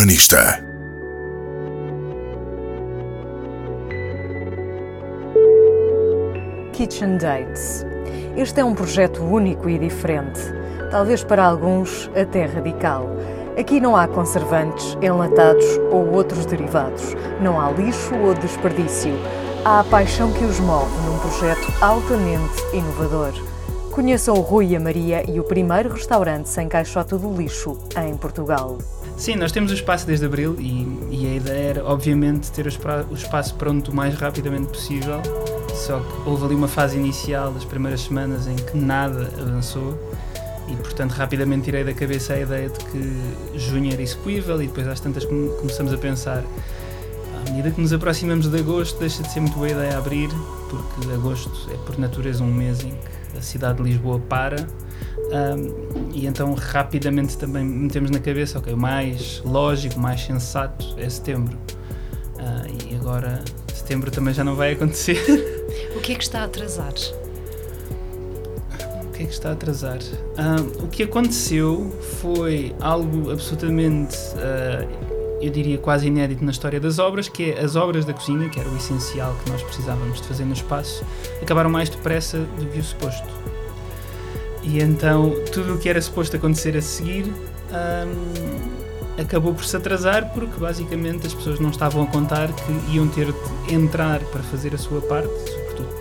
Urbanista. Kitchen Dates. Este é um projeto único e diferente, talvez para alguns até radical. Aqui não há conservantes, enlatados ou outros derivados. Não há lixo ou desperdício. Há a paixão que os move num projeto altamente inovador. Conheçam o Rui e a Maria e o primeiro restaurante sem caixote do lixo em Portugal. Sim, nós temos o espaço desde abril e, e a ideia era, obviamente, ter o, espaço pronto o mais rapidamente possível. Só que houve ali uma fase inicial das primeiras semanas em que nada avançou e, portanto, rapidamente tirei da cabeça a ideia de que junho era execuível e depois às tantas começamos a pensar à medida que nos aproximamos de agosto deixa de ser muito boa ideia abrir porque agosto é por natureza um mês em que a cidade de Lisboa para um, e então rapidamente também metemos na cabeça, ok, o mais lógico, o mais sensato é setembro. Uh, e agora setembro também já não vai acontecer. O que é que está a atrasar? O que é que está a atrasar? Uh, o que aconteceu foi algo absolutamente, uh, eu diria quase inédito na história das obras, que é as obras da cozinha, que era o essencial que nós precisávamos de fazer no espaço, acabaram mais depressa do que o suposto. E então tudo o que era suposto acontecer a seguir um, acabou por se atrasar porque basicamente as pessoas não estavam a contar que iam ter de entrar para fazer a sua parte,